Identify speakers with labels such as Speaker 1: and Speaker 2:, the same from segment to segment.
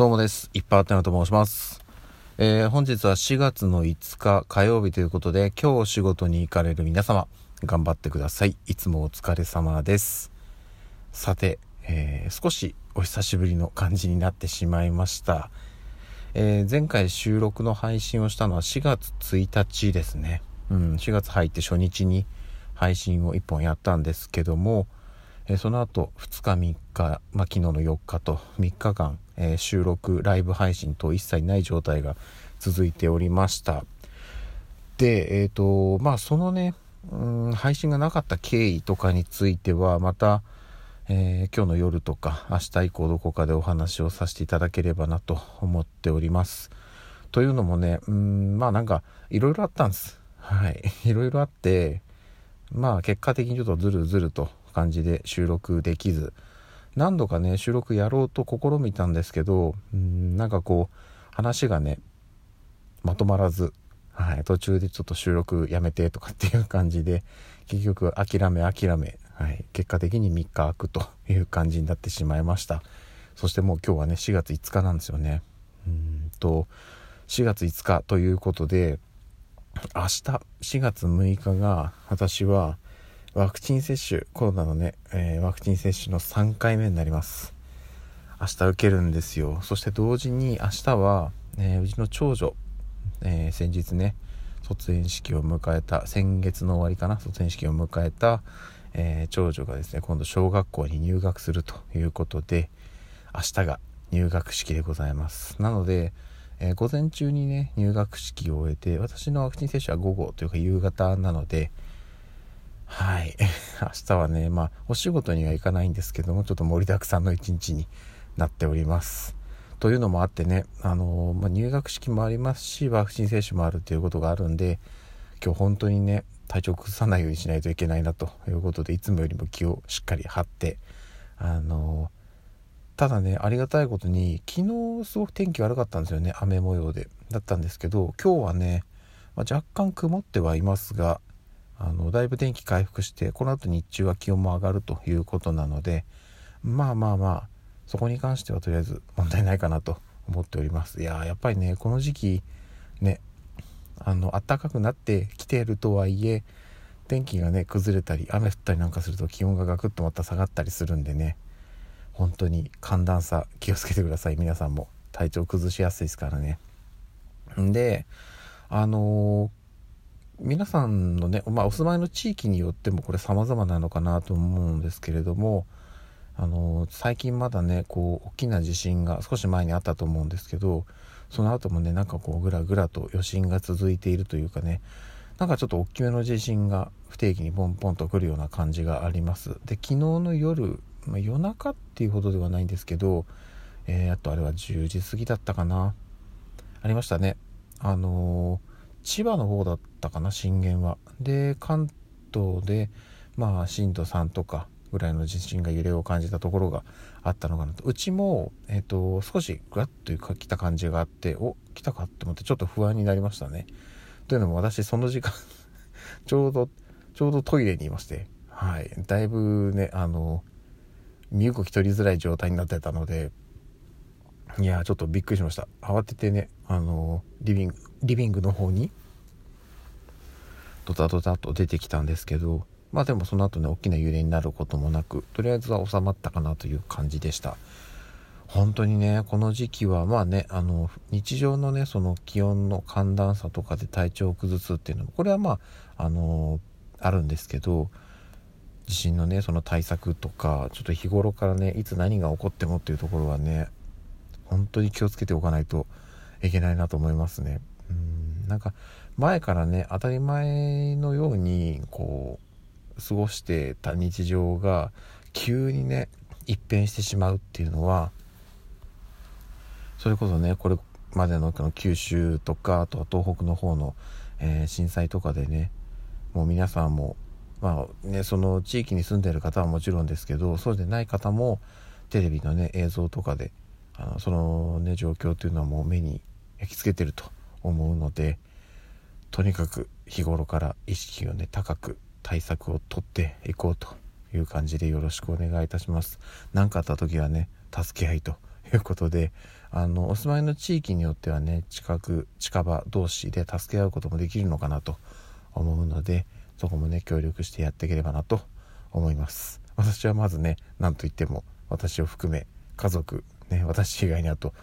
Speaker 1: どうもです。いっぱいあったなと申します。えー、本日は4月の5日火曜日ということで、今日仕事に行かれる皆様、頑張ってください。いつもお疲れ様です。さて、えー、少しお久しぶりの感じになってしまいました。えー、前回収録の配信をしたのは4月1日ですね。うん、4月入って初日に配信を1本やったんですけども、えその後2日3日、まあ、昨日の4日と3日間、えー、収録ライブ配信と一切ない状態が続いておりました。でえっ、ー、とまあそのねうん配信がなかった経緯とかについてはまた、えー、今日の夜とか明日以降どこかでお話をさせていただければなと思っております。というのもねうんまあなんかいろいろあったんです。はい。いろいろあってまあ結果的にちょっとずるずると感じで収録できず何度かね収録やろうと試みたんですけどうんなんかこう話がねまとまらず、はい、途中でちょっと収録やめてとかっていう感じで結局諦め諦め、はい、結果的に3日空くという感じになってしまいました。そしてもう今日はね4月5日なんですよね。うんと4月5日ということで明日4月6日が私はワクチン接種、コロナのね、えー、ワクチン接種の3回目になります。明日受けるんですよ。そして同時に明日は、えー、うちの長女、えー、先日ね、卒園式を迎えた、先月の終わりかな、卒園式を迎えた、え長女がですね、今度小学校に入学するということで、明日が入学式でございます。なので、え午前中にね、入学式を終えて、私のワクチン接種は午後というか夕方なので、はい。明日はね、まあ、お仕事には行かないんですけども、ちょっと盛りだくさんの一日になっております。というのもあってね、あのまあ、入学式もありますし、ワクチン接種もあるということがあるんで、今日本当にね、体調崩さないようにしないといけないなということで、いつもよりも気をしっかり張って、あのただね、ありがたいことに、昨日すごく天気悪かったんですよね、雨模様で。だったんですけど、今日はね、まあ、若干曇ってはいますが、あのだいぶ天気回復してこの後日中は気温も上がるということなのでまあまあまあそこに関してはとりあえず問題ないかなと思っております。いややっぱりねこの時期ねあの暖かくなってきているとはいえ天気がね崩れたり雨降ったりなんかすると気温がガクッとまた下がったりするんでね本当に寒暖差気をつけてください。皆さんも。体調崩しやすいですからね。んであのー皆さんのね、まあ、お住まいの地域によってもこれ様々なのかなと思うんですけれどもあの最近まだねこう大きな地震が少し前にあったと思うんですけどその後もねなんかこうぐらぐらと余震が続いているというかねなんかちょっと大きめの地震が不定期にポンポンと来るような感じがあります。で昨日の夜、まあ、夜中っていうほどではないんですけど、えー、あとあれは10時過ぎだったかな。ありましたね。あのー千葉の方だったかな震源は。で関東でまあ震度3とかぐらいの地震が揺れを感じたところがあったのかなと。うちも、えーと、少しグラッというか来た感じがあってお来たかって思ってちょっと不安になりましたね。というのも私その時間 ちょうどちょうどトイレにいましてはい。だいぶねあの身動き取りづらい状態になってたのでいやちょっとびっくりしました。慌ててねあのリビングリビングの方にドタドタと出てきたんですけどまあでもその後ね大きな揺れになることもなくとりあえずは収まったかなという感じでした。本当にねこの時期はまあねあの日常のねその気温の寒暖差とかで体調を崩すっていうのもこれはまああのあるんですけど地震のねその対策とかちょっと日頃からねいつ何が起こってもっていうところはね本当に気をつけておかないといけないなと思いますね。うんなんか前からね当たり前のようにこう過ごしてた日常が急にね一変してしまうっていうのはそれこそねこれまでの九州とかあとは東北の方の、えー、震災とかでねもう皆さんもまあねその地域に住んでる方はもちろんですけどそうでない方もテレビのね映像とかであのそのね状況というのはもう目に焼き付けてると思うのでとにかく日頃から意識をね高く対策をとっていこうという感じでよろしくお願いいたします。何かあった時はね助け合いということであのお住まいの地域によってはね近く近場同士で助け合うこともできるのかなと思うのでそこもね協力してやっていければなと思います。私はまずね何と言っても私を含め家族ね私以外にあと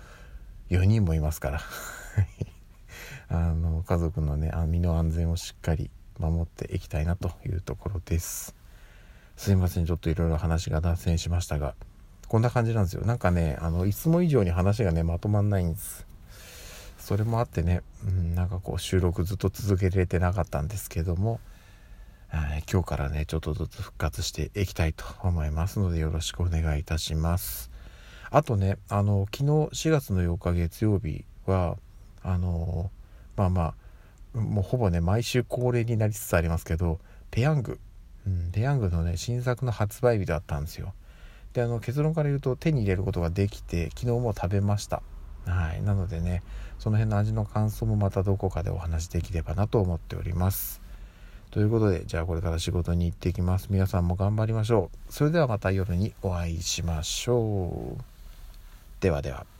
Speaker 1: 4人もいますから。あの家族のね身の安全をしっかり守っていきたいなというところです。すいませんちょっといろいろ話が脱線しましたが。こんな感じなんですよ。なんかねあのいつも以上に話がねまとまんないんです。それもあってね、うん、なんかこう収録ずっと続けられてなかったんですけども今日からねちょっとずつ復活していきたいと思いますのでよろしくお願いいたします。あとねあの昨日4月の8日月曜日はあのまあまあもうほぼね毎週恒例になりつつありますけどペヤング、うん、ペヤングのね新作の発売日だったんですよ。であの結論から言うと手に入れることができて昨日も食べました。はい。なのでねその辺の味の感想もまたどこかでお話できればなと思っております。ということでじゃあこれから仕事に行ってきます。皆さんも頑張りましょう。それではまた夜にお会いしましょう。ではでは。